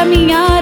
caminhar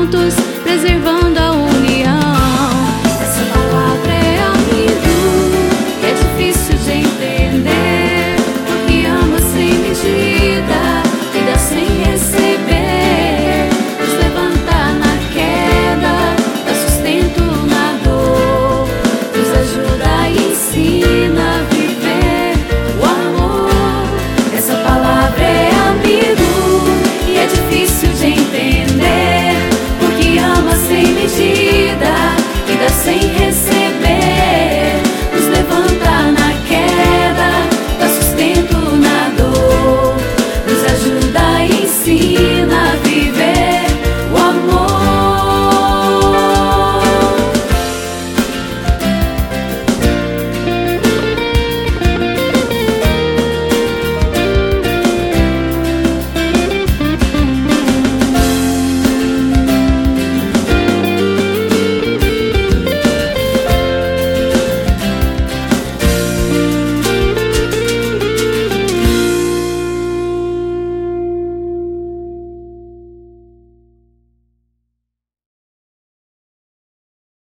juntos, preservando